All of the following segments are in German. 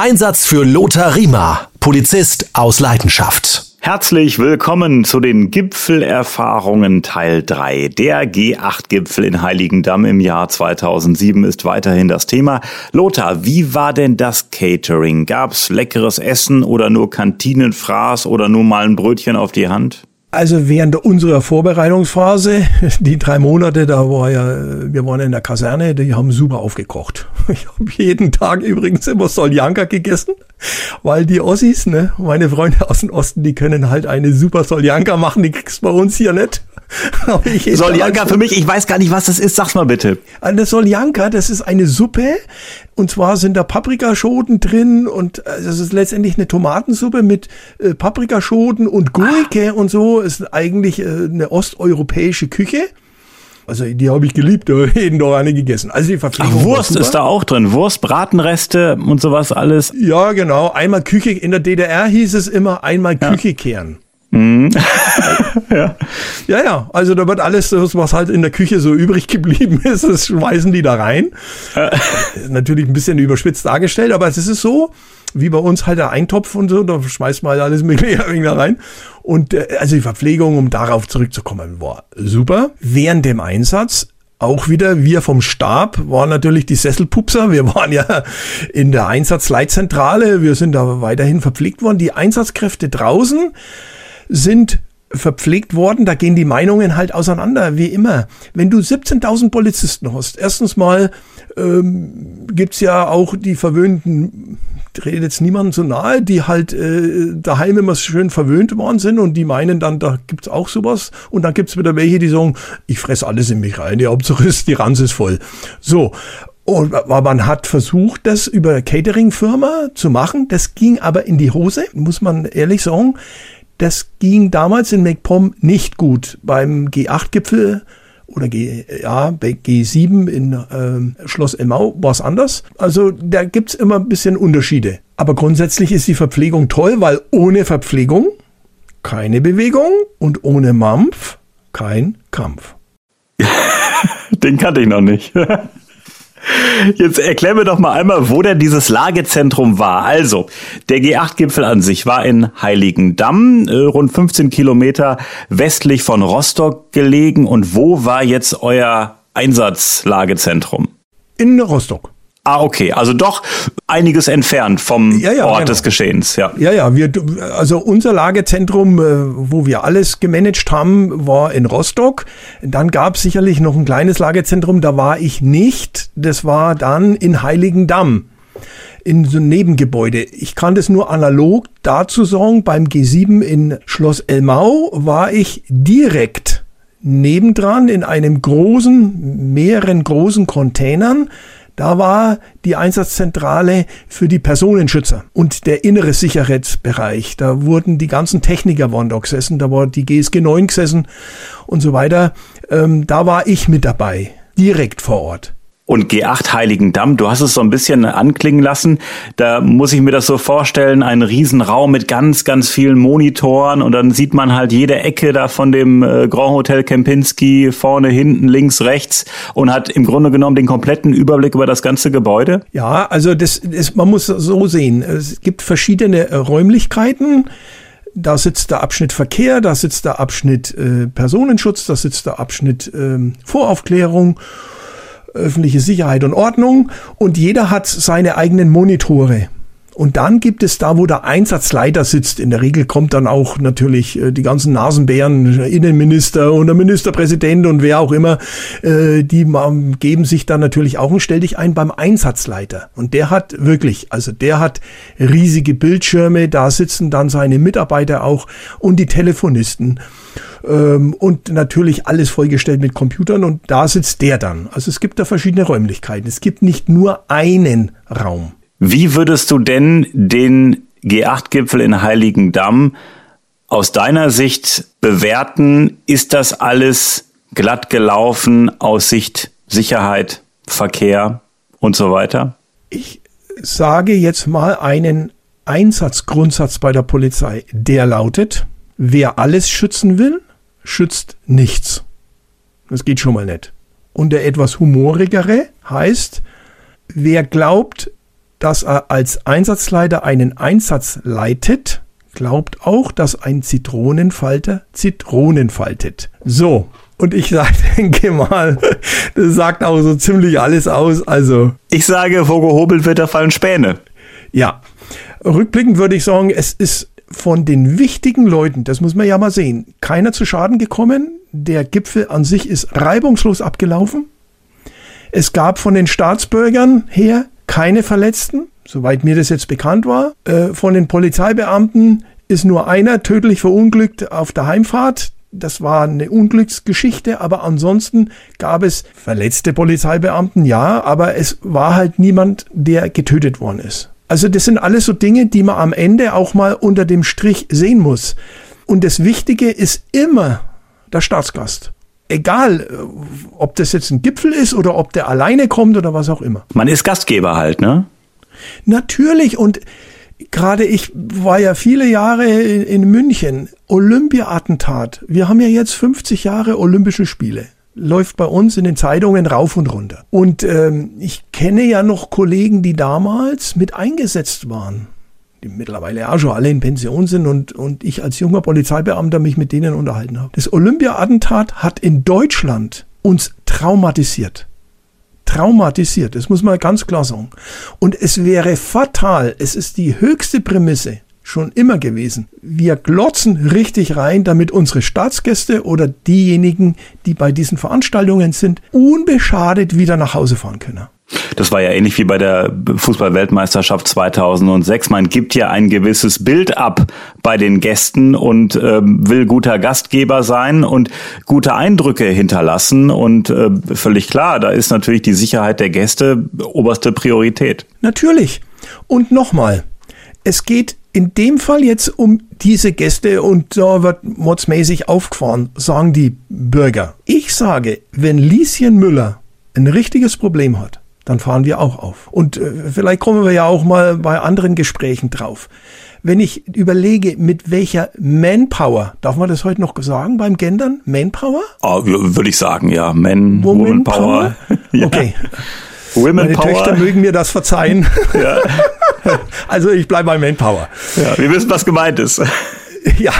Einsatz für Lothar Riemer, Polizist aus Leidenschaft. Herzlich willkommen zu den Gipfelerfahrungen Teil 3. Der G8-Gipfel in Heiligendamm im Jahr 2007 ist weiterhin das Thema. Lothar, wie war denn das Catering? Gab's leckeres Essen oder nur Kantinenfraß oder nur mal ein Brötchen auf die Hand? Also während unserer Vorbereitungsphase, die drei Monate, da war ja, wir waren in der Kaserne, die haben super aufgekocht. Ich habe jeden Tag übrigens immer Soljanka gegessen, weil die Ossis, ne, meine Freunde aus dem Osten, die können halt eine super Soljanka machen, die kriegst bei uns hier nicht. Soljanka für mich, ich weiß gar nicht, was das ist, sag's mal bitte. Eine Soljanka, das ist eine Suppe und zwar sind da Paprikaschoten drin und äh, das ist letztendlich eine Tomatensuppe mit äh, Paprikaschoten und Gurke ah. und so. Ist eigentlich äh, eine osteuropäische Küche. Also die habe ich geliebt, da jeden Tag eine gegessen. Also die Verpflegung Ach, Wurst ist da auch drin, Wurst, Bratenreste und sowas alles. Ja, genau. Einmal Küche, in der DDR hieß es immer einmal ja. Küche kehren. Mhm. ja. ja, ja, also da wird alles, was halt in der Küche so übrig geblieben ist, das schmeißen die da rein. Äh. Natürlich ein bisschen überspitzt dargestellt, aber es ist so, wie bei uns halt der Eintopf und so, da schmeißt man halt alles mögliche da rein. Und äh, also die Verpflegung, um darauf zurückzukommen, war super. Während dem Einsatz auch wieder, wir vom Stab waren natürlich die Sesselpupser. Wir waren ja in der Einsatzleitzentrale. Wir sind da weiterhin verpflegt worden. Die Einsatzkräfte draußen sind verpflegt worden, da gehen die Meinungen halt auseinander, wie immer. Wenn du 17.000 Polizisten hast, erstens mal ähm, gibt ja auch die verwöhnten, redet jetzt niemandem so nahe, die halt äh, daheim immer schön verwöhnt worden sind und die meinen dann, da gibt's auch sowas. Und dann gibt's wieder welche, die sagen, ich fress alles in mich rein, die Hauptsache ist, die Ranse ist voll. So, und man hat versucht, das über Catering-Firma zu machen. Das ging aber in die Hose, muss man ehrlich sagen. Das ging damals in MacPom nicht gut. Beim G8-Gipfel oder G, ja, bei G7 in äh, Schloss Elmau war es anders. Also da gibt's immer ein bisschen Unterschiede. Aber grundsätzlich ist die Verpflegung toll, weil ohne Verpflegung keine Bewegung und ohne Mampf kein Kampf. Den kannte ich noch nicht. Jetzt erklär mir doch mal einmal, wo denn dieses Lagezentrum war. Also, der G8-Gipfel an sich war in Heiligendamm, äh, rund 15 Kilometer westlich von Rostock gelegen. Und wo war jetzt euer Einsatzlagezentrum? In Rostock. Ah, okay. Also doch einiges entfernt vom ja, ja, Ort genau. des Geschehens, ja. Ja, ja. Wir, also unser Lagezentrum, äh, wo wir alles gemanagt haben, war in Rostock. Dann gab es sicherlich noch ein kleines Lagezentrum, da war ich nicht. Das war dann in Heiligendamm in so einem Nebengebäude. Ich kann das nur analog dazu sagen, beim G7 in Schloss Elmau war ich direkt nebendran in einem großen, mehreren großen Containern da war die Einsatzzentrale für die Personenschützer und der innere Sicherheitsbereich. Da wurden die ganzen Techniker waren da gesessen, da war die GSG 9 gesessen und so weiter. Ähm, da war ich mit dabei, direkt vor Ort und G8 Heiligendamm. Du hast es so ein bisschen anklingen lassen. Da muss ich mir das so vorstellen, ein Riesenraum mit ganz, ganz vielen Monitoren und dann sieht man halt jede Ecke da von dem äh, Grand Hotel Kempinski vorne, hinten, links, rechts und hat im Grunde genommen den kompletten Überblick über das ganze Gebäude. Ja, also das, das man muss so sehen. Es gibt verschiedene äh, Räumlichkeiten. Da sitzt der Abschnitt Verkehr, da sitzt der Abschnitt äh, Personenschutz, da sitzt der Abschnitt äh, Voraufklärung öffentliche Sicherheit und Ordnung und jeder hat seine eigenen Monitore. Und dann gibt es da, wo der Einsatzleiter sitzt, in der Regel kommt dann auch natürlich äh, die ganzen Nasenbären, Innenminister und der Ministerpräsident und wer auch immer, äh, die geben sich dann natürlich auch und stell dich ein beim Einsatzleiter. Und der hat wirklich, also der hat riesige Bildschirme, da sitzen dann seine Mitarbeiter auch und die Telefonisten ähm, und natürlich alles vollgestellt mit Computern und da sitzt der dann. Also es gibt da verschiedene Räumlichkeiten. Es gibt nicht nur einen Raum. Wie würdest du denn den G8-Gipfel in Heiligendamm aus deiner Sicht bewerten? Ist das alles glatt gelaufen aus Sicht Sicherheit, Verkehr und so weiter? Ich sage jetzt mal einen Einsatzgrundsatz bei der Polizei, der lautet, wer alles schützen will, schützt nichts. Das geht schon mal nicht. Und der etwas humorigere heißt, wer glaubt, dass er als Einsatzleiter einen Einsatz leitet, glaubt auch, dass ein Zitronenfalter Zitronen faltet. So. Und ich denke mal, das sagt auch so ziemlich alles aus. Also. Ich sage, wo gehobelt wird, da fallen Späne. Ja. Rückblickend würde ich sagen, es ist von den wichtigen Leuten, das muss man ja mal sehen, keiner zu Schaden gekommen. Der Gipfel an sich ist reibungslos abgelaufen. Es gab von den Staatsbürgern her keine Verletzten, soweit mir das jetzt bekannt war. Äh, von den Polizeibeamten ist nur einer tödlich verunglückt auf der Heimfahrt. Das war eine Unglücksgeschichte, aber ansonsten gab es verletzte Polizeibeamten, ja, aber es war halt niemand, der getötet worden ist. Also das sind alles so Dinge, die man am Ende auch mal unter dem Strich sehen muss. Und das Wichtige ist immer der Staatsgast. Egal, äh, ob das jetzt ein Gipfel ist oder ob der alleine kommt oder was auch immer. Man ist Gastgeber halt, ne? Natürlich und gerade ich war ja viele Jahre in, in München. Olympia-Attentat. Wir haben ja jetzt 50 Jahre Olympische Spiele läuft bei uns in den Zeitungen rauf und runter. Und ähm, ich kenne ja noch Kollegen, die damals mit eingesetzt waren, die mittlerweile auch schon alle in Pension sind und, und ich als junger Polizeibeamter mich mit denen unterhalten habe. Das Olympia-Attentat hat in Deutschland uns traumatisiert. Traumatisiert, das muss man ganz klar sagen. Und es wäre fatal, es ist die höchste Prämisse, schon immer gewesen. Wir glotzen richtig rein, damit unsere Staatsgäste oder diejenigen, die bei diesen Veranstaltungen sind, unbeschadet wieder nach Hause fahren können. Das war ja ähnlich wie bei der Fußballweltmeisterschaft 2006. Man gibt ja ein gewisses Bild ab bei den Gästen und äh, will guter Gastgeber sein und gute Eindrücke hinterlassen. Und äh, völlig klar, da ist natürlich die Sicherheit der Gäste oberste Priorität. Natürlich. Und nochmal, es geht in dem Fall jetzt um diese Gäste und da wird modsmäßig aufgefahren, sagen die Bürger. Ich sage, wenn Lieschen Müller ein richtiges Problem hat, dann fahren wir auch auf. Und äh, vielleicht kommen wir ja auch mal bei anderen Gesprächen drauf. Wenn ich überlege, mit welcher Manpower, darf man das heute noch sagen beim Gendern? Manpower? Oh, Würde ich sagen, ja. Man, Woman, Power. ja. Okay. Women Meine Power. Töchter mögen mir das verzeihen. Ja. also ich bleibe bei Manpower. Ja, wir wissen, was gemeint ist. Ja,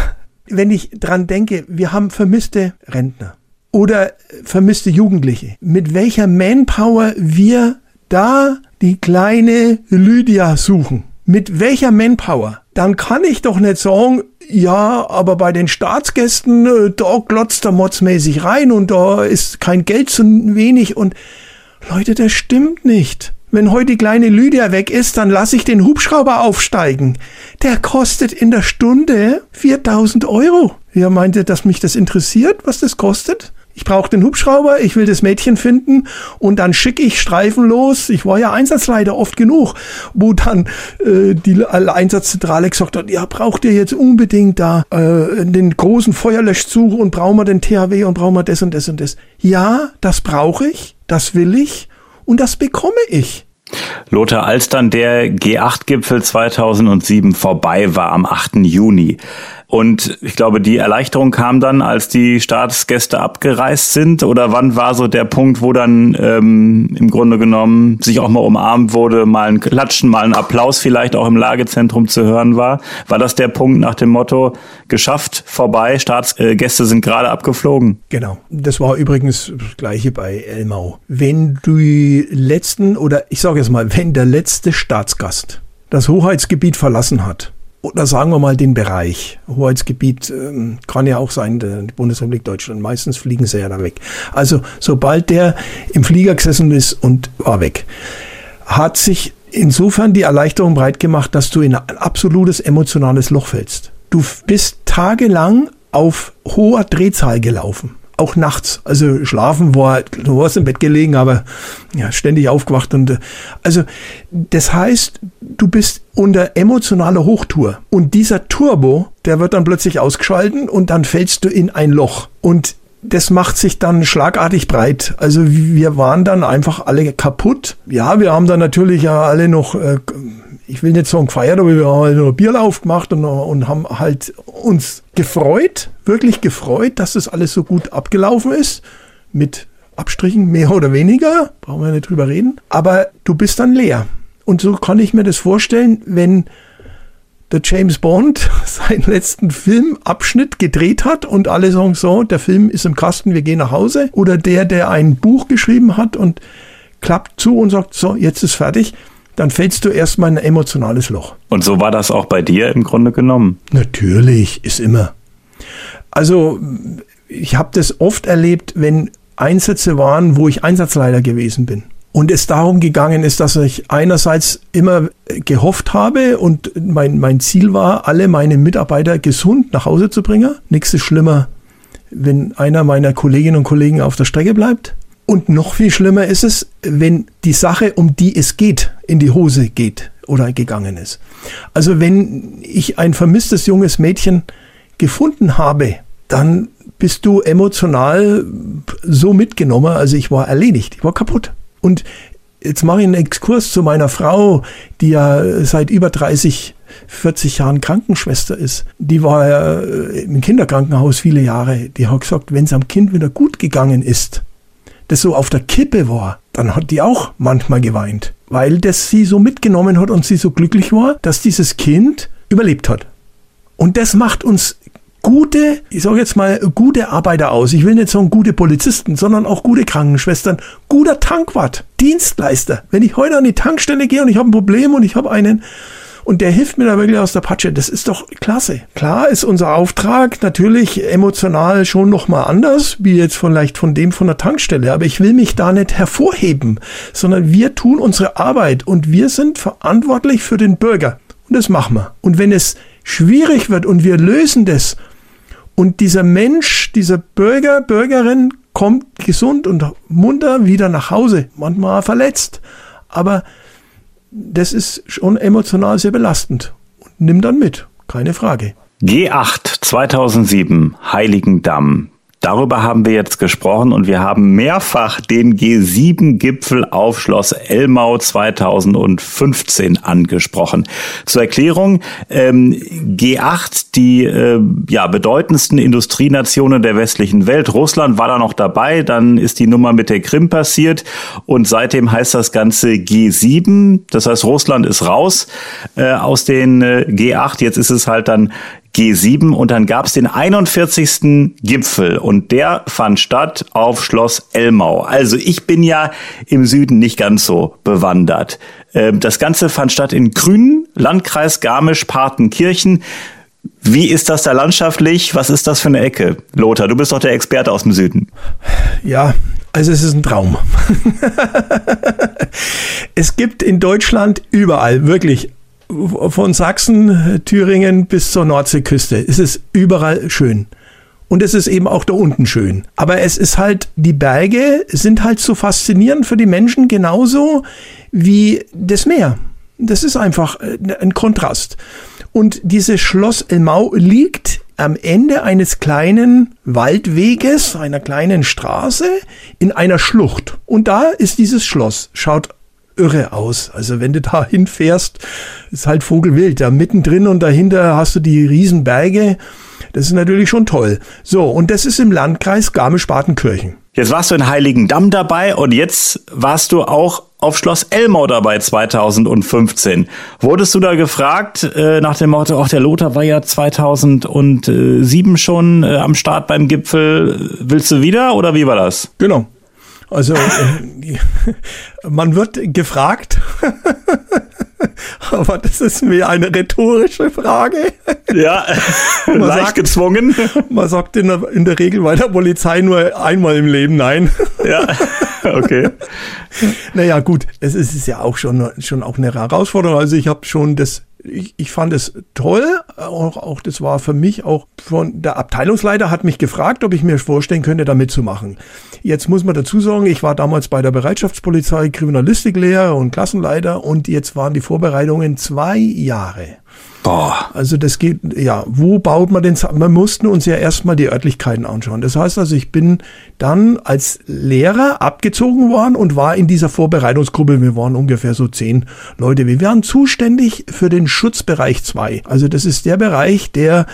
wenn ich dran denke, wir haben vermisste Rentner oder vermisste Jugendliche, mit welcher Manpower wir da die kleine Lydia suchen. Mit welcher Manpower? Dann kann ich doch nicht sagen, ja, aber bei den Staatsgästen, äh, da glotzt der motzmäßig rein und da ist kein Geld zu wenig und Leute, das stimmt nicht. Wenn heute die kleine Lydia weg ist, dann lasse ich den Hubschrauber aufsteigen. Der kostet in der Stunde 4000 Euro. Wer meinte, dass mich das interessiert, was das kostet? Ich brauche den Hubschrauber, ich will das Mädchen finden und dann schicke ich Streifen los. Ich war ja Einsatzleiter oft genug, wo dann äh, die Einsatzzentrale gesagt hat, ja, braucht ihr jetzt unbedingt da äh, den großen Feuerlöschzug und brauchen wir den THW und brauchen wir das und das und das. Ja, das brauche ich, das will ich und das bekomme ich. Lothar, als dann der G8-Gipfel 2007 vorbei war am 8. Juni, und ich glaube, die Erleichterung kam dann, als die Staatsgäste abgereist sind. Oder wann war so der Punkt, wo dann ähm, im Grunde genommen sich auch mal umarmt wurde, mal ein Klatschen, mal ein Applaus vielleicht auch im Lagezentrum zu hören war? War das der Punkt nach dem Motto, geschafft, vorbei, Staatsgäste sind gerade abgeflogen? Genau. Das war übrigens das gleiche bei Elmau. Wenn die letzten, oder ich sage jetzt mal, wenn der letzte Staatsgast das Hoheitsgebiet verlassen hat, oder sagen wir mal den Bereich. Hoheitsgebiet ähm, kann ja auch sein, die Bundesrepublik Deutschland. Meistens fliegen sie ja da weg. Also sobald der im Flieger gesessen ist und war weg, hat sich insofern die Erleichterung breit gemacht, dass du in ein absolutes emotionales Loch fällst. Du bist tagelang auf hoher Drehzahl gelaufen auch nachts. Also schlafen war, du warst im Bett gelegen, aber ja, ständig aufgewacht und also das heißt, du bist unter emotionaler Hochtour und dieser Turbo, der wird dann plötzlich ausgeschalten und dann fällst du in ein Loch und das macht sich dann schlagartig breit. Also wir waren dann einfach alle kaputt. Ja, wir haben dann natürlich ja alle noch äh, ich will nicht sagen gefeiert, aber wir haben halt noch Bierlauf gemacht und, und haben halt uns gefreut, wirklich gefreut, dass das alles so gut abgelaufen ist. Mit Abstrichen mehr oder weniger, brauchen wir nicht drüber reden. Aber du bist dann leer. Und so kann ich mir das vorstellen, wenn der James Bond seinen letzten Filmabschnitt gedreht hat und alle sagen so, der Film ist im Kasten, wir gehen nach Hause. Oder der, der ein Buch geschrieben hat und klappt zu und sagt, so, jetzt ist fertig, dann fällst du erstmal in ein emotionales Loch. Und so war das auch bei dir im Grunde genommen? Natürlich, ist immer. Also, ich habe das oft erlebt, wenn Einsätze waren, wo ich Einsatzleiter gewesen bin und es darum gegangen ist, dass ich einerseits immer gehofft habe und mein, mein Ziel war, alle meine Mitarbeiter gesund nach Hause zu bringen. Nichts ist schlimmer, wenn einer meiner Kolleginnen und Kollegen auf der Strecke bleibt. Und noch viel schlimmer ist es, wenn die Sache, um die es geht, in die Hose geht oder gegangen ist. Also wenn ich ein vermisstes junges Mädchen gefunden habe, dann bist du emotional so mitgenommen. Also ich war erledigt, ich war kaputt. Und jetzt mache ich einen Exkurs zu meiner Frau, die ja seit über 30, 40 Jahren Krankenschwester ist. Die war ja im Kinderkrankenhaus viele Jahre. Die hat gesagt, wenn es am Kind wieder gut gegangen ist, das so auf der Kippe war, dann hat die auch manchmal geweint, weil das sie so mitgenommen hat und sie so glücklich war, dass dieses Kind überlebt hat. Und das macht uns gute, ich sage jetzt mal, gute Arbeiter aus. Ich will nicht sagen gute Polizisten, sondern auch gute Krankenschwestern, guter Tankwart, Dienstleister. Wenn ich heute an die Tankstelle gehe und ich habe ein Problem und ich habe einen und der hilft mir da wirklich aus der Patsche, das ist doch klasse. Klar ist unser Auftrag natürlich emotional schon nochmal anders, wie jetzt vielleicht von dem von der Tankstelle, aber ich will mich da nicht hervorheben, sondern wir tun unsere Arbeit und wir sind verantwortlich für den Bürger. Und das machen wir. Und wenn es schwierig wird und wir lösen das und dieser Mensch, dieser Bürger, Bürgerin kommt gesund und munter wieder nach Hause, manchmal verletzt. Aber das ist schon emotional sehr belastend. Nimm dann mit, keine Frage. G8 2007, Heiligendamm. Darüber haben wir jetzt gesprochen und wir haben mehrfach den G7-Gipfel auf Schloss Elmau 2015 angesprochen. Zur Erklärung, ähm, G8, die äh, ja, bedeutendsten Industrienationen der westlichen Welt. Russland war da noch dabei, dann ist die Nummer mit der Krim passiert und seitdem heißt das Ganze G7. Das heißt, Russland ist raus äh, aus den äh, G8. Jetzt ist es halt dann G7 und dann gab es den 41. Gipfel und der fand statt auf Schloss Elmau. Also ich bin ja im Süden nicht ganz so bewandert. Ähm, das Ganze fand statt in Grünen, Landkreis Garmisch-Partenkirchen. Wie ist das da landschaftlich? Was ist das für eine Ecke? Lothar, du bist doch der Experte aus dem Süden. Ja, also es ist ein Traum. es gibt in Deutschland überall wirklich von Sachsen, Thüringen bis zur Nordseeküste. Es ist überall schön. Und es ist eben auch da unten schön. Aber es ist halt, die Berge sind halt so faszinierend für die Menschen genauso wie das Meer. Das ist einfach äh, ein Kontrast. Und dieses Schloss Elmau liegt am Ende eines kleinen Waldweges, einer kleinen Straße, in einer Schlucht. Und da ist dieses Schloss. Schaut irre aus. Also wenn du da hinfährst, ist halt Vogelwild. Da mittendrin und dahinter hast du die Riesenberge. Das ist natürlich schon toll. So, und das ist im Landkreis Garmisch-Partenkirchen. Jetzt warst du in Heiligendamm dabei und jetzt warst du auch auf Schloss Elmau dabei 2015. Wurdest du da gefragt äh, nach dem Motto, ach der Lothar war ja 2007 schon äh, am Start beim Gipfel, willst du wieder oder wie war das? Genau. Also äh, man wird gefragt, aber das ist mir eine rhetorische Frage. Ja, man leicht sagt, gezwungen. Man sagt in der, in der Regel bei der Polizei nur einmal im Leben nein. Ja, okay. Naja, gut, es ist ja auch schon, schon auch eine Herausforderung. Also ich habe schon das ich, ich fand es toll. Auch, auch das war für mich auch von der Abteilungsleiter hat mich gefragt, ob ich mir vorstellen könnte, da mitzumachen. Jetzt muss man dazu sagen, ich war damals bei der Bereitschaftspolizei Kriminalistiklehrer und Klassenleiter und jetzt waren die Vorbereitungen zwei Jahre. Boah. Also das geht, ja, wo baut man den, wir mussten uns ja erstmal die Örtlichkeiten anschauen. Das heißt also, ich bin dann als Lehrer abgezogen worden und war in dieser Vorbereitungsgruppe, wir waren ungefähr so zehn Leute. Wir waren zuständig für den Schutzbereich 2. Also das ist der Bereich, der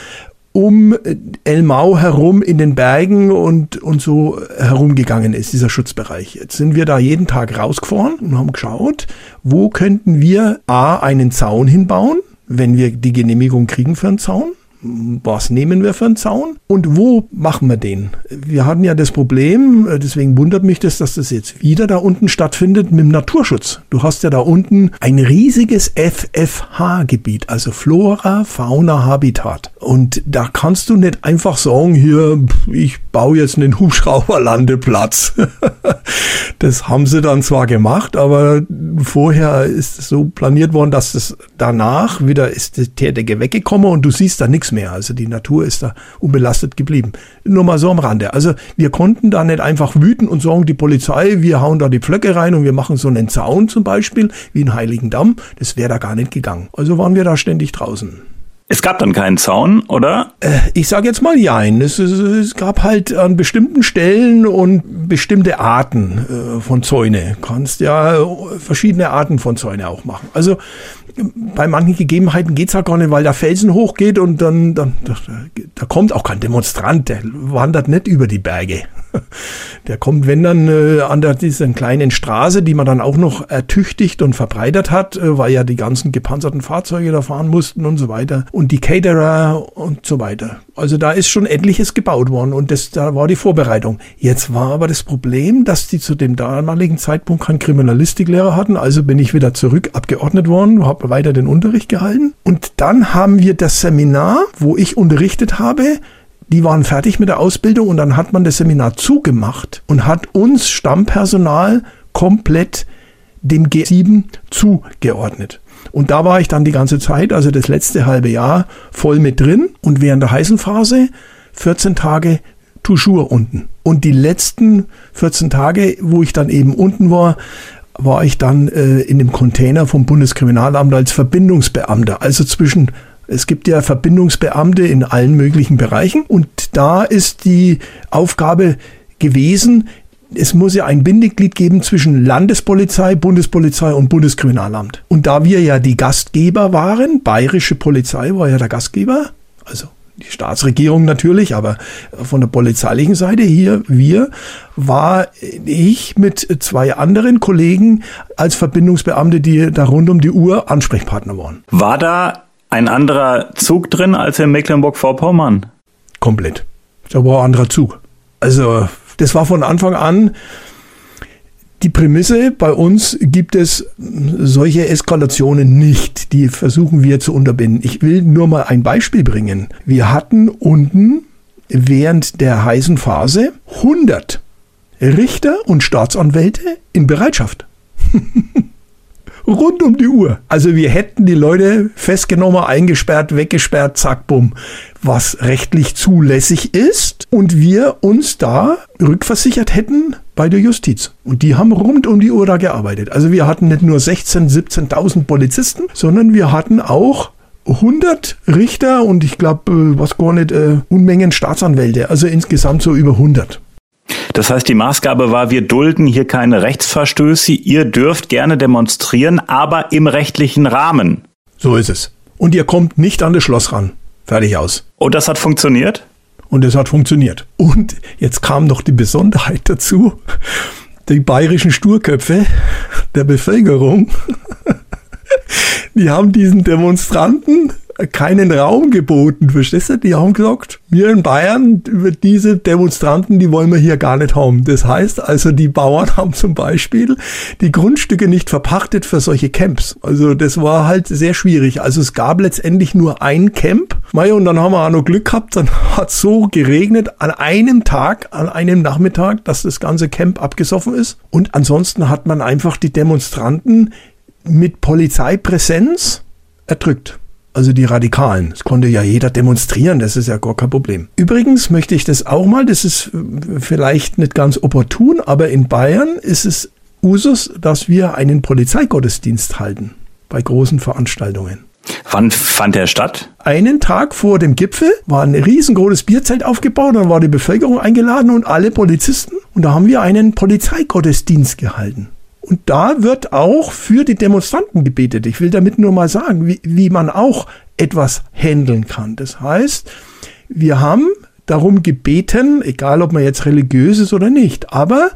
um äh, Elmau herum in den Bergen und, und so herumgegangen ist, dieser Schutzbereich. Jetzt sind wir da jeden Tag rausgefahren und haben geschaut, wo könnten wir A, einen Zaun hinbauen, wenn wir die Genehmigung kriegen für einen Zaun was nehmen wir für einen Zaun und wo machen wir den? Wir hatten ja das Problem, äh, deswegen wundert mich das, dass das jetzt wieder da unten stattfindet mit dem Naturschutz. Du hast ja da unten ein riesiges FFH-Gebiet, also Flora, Fauna, Habitat. Und da kannst du nicht einfach sagen, hier, ich baue jetzt einen Hubschrauberlandeplatz. das haben sie dann zwar gemacht, aber vorher ist es so planiert worden, dass es danach wieder ist der Decke weggekommen und du siehst da nichts mehr. Also die Natur ist da unbelastet geblieben. Nur mal so am Rande. Also wir konnten da nicht einfach wüten und sagen, die Polizei, wir hauen da die Pflöcke rein und wir machen so einen Zaun zum Beispiel, wie in Heiligendamm. Das wäre da gar nicht gegangen. Also waren wir da ständig draußen. Es gab dann keinen Zaun, oder? Äh, ich sage jetzt mal jein. Es, es, es, gab halt an bestimmten Stellen und bestimmte Arten äh, von Zäune. Kannst ja verschiedene Arten von Zäune auch machen. Also bei manchen Gegebenheiten geht's ja gar nicht, weil der Felsen hochgeht und dann, dann da, da kommt auch kein Demonstrant, der wandert nicht über die Berge. Der kommt, wenn dann äh, an der, dieser kleinen Straße, die man dann auch noch ertüchtigt und verbreitert hat, äh, weil ja die ganzen gepanzerten Fahrzeuge da fahren mussten und so weiter. Und die Caterer und so weiter. Also da ist schon etliches gebaut worden und das, da war die Vorbereitung. Jetzt war aber das Problem, dass die zu dem damaligen Zeitpunkt keinen Kriminalistiklehrer hatten. Also bin ich wieder zurück abgeordnet worden, habe weiter den Unterricht gehalten. Und dann haben wir das Seminar, wo ich unterrichtet habe, die waren fertig mit der Ausbildung und dann hat man das Seminar zugemacht und hat uns Stammpersonal komplett dem G7 zugeordnet. Und da war ich dann die ganze Zeit, also das letzte halbe Jahr, voll mit drin und während der heißen Phase 14 Tage toujours unten. Und die letzten 14 Tage, wo ich dann eben unten war, war ich dann äh, in dem Container vom Bundeskriminalamt als Verbindungsbeamter, also zwischen es gibt ja Verbindungsbeamte in allen möglichen Bereichen und da ist die Aufgabe gewesen, es muss ja ein Bindeglied geben zwischen Landespolizei, Bundespolizei und Bundeskriminalamt. Und da wir ja die Gastgeber waren, bayerische Polizei war ja der Gastgeber, also die Staatsregierung natürlich, aber von der polizeilichen Seite hier, wir, war ich mit zwei anderen Kollegen als Verbindungsbeamte, die da rund um die Uhr Ansprechpartner waren. War da ein anderer Zug drin als in Mecklenburg-Vorpommern? Komplett. Da war ein anderer Zug. Also, das war von Anfang an die Prämisse, bei uns gibt es solche Eskalationen nicht. Die versuchen wir zu unterbinden. Ich will nur mal ein Beispiel bringen. Wir hatten unten während der heißen Phase 100 Richter und Staatsanwälte in Bereitschaft. Rund um die Uhr. Also wir hätten die Leute festgenommen, eingesperrt, weggesperrt, zack, bumm. Was rechtlich zulässig ist und wir uns da rückversichert hätten bei der Justiz. Und die haben rund um die Uhr da gearbeitet. Also wir hatten nicht nur 16, 17.000 Polizisten, sondern wir hatten auch 100 Richter und ich glaube, äh, was gar nicht, uh, Unmengen Staatsanwälte. Also insgesamt so über 100. Das heißt, die Maßgabe war, wir dulden hier keine Rechtsverstöße. Ihr dürft gerne demonstrieren, aber im rechtlichen Rahmen. So ist es. Und ihr kommt nicht an das Schloss ran. Fertig aus. Und das hat funktioniert? Und es hat funktioniert. Und jetzt kam noch die Besonderheit dazu. Die bayerischen Sturköpfe der Bevölkerung, die haben diesen Demonstranten keinen Raum geboten, verstehst du? Die haben gesagt, wir in Bayern, diese Demonstranten, die wollen wir hier gar nicht haben. Das heißt also, die Bauern haben zum Beispiel die Grundstücke nicht verpachtet für solche Camps. Also das war halt sehr schwierig. Also es gab letztendlich nur ein Camp. Mei, und dann haben wir auch noch Glück gehabt, dann hat so geregnet an einem Tag, an einem Nachmittag, dass das ganze Camp abgesoffen ist. Und ansonsten hat man einfach die Demonstranten mit Polizeipräsenz erdrückt also die Radikalen. Das konnte ja jeder demonstrieren, das ist ja gar kein Problem. Übrigens möchte ich das auch mal, das ist vielleicht nicht ganz opportun, aber in Bayern ist es Usus, dass wir einen Polizeigottesdienst halten bei großen Veranstaltungen. Wann fand der statt? Einen Tag vor dem Gipfel war ein riesengroßes Bierzelt aufgebaut, dann war die Bevölkerung eingeladen und alle Polizisten und da haben wir einen Polizeigottesdienst gehalten. Und da wird auch für die Demonstranten gebetet. Ich will damit nur mal sagen, wie, wie man auch etwas handeln kann. Das heißt, wir haben darum gebeten, egal ob man jetzt religiös ist oder nicht, aber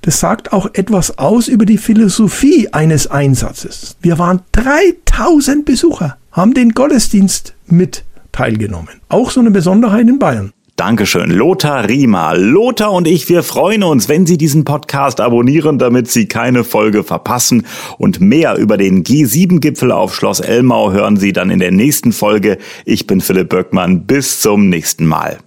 das sagt auch etwas aus über die Philosophie eines Einsatzes. Wir waren 3000 Besucher, haben den Gottesdienst mit teilgenommen. Auch so eine Besonderheit in Bayern. Dankeschön. Lothar Riemer. Lothar und ich, wir freuen uns, wenn Sie diesen Podcast abonnieren, damit Sie keine Folge verpassen. Und mehr über den G7-Gipfel auf Schloss Elmau hören Sie dann in der nächsten Folge. Ich bin Philipp Böckmann. Bis zum nächsten Mal.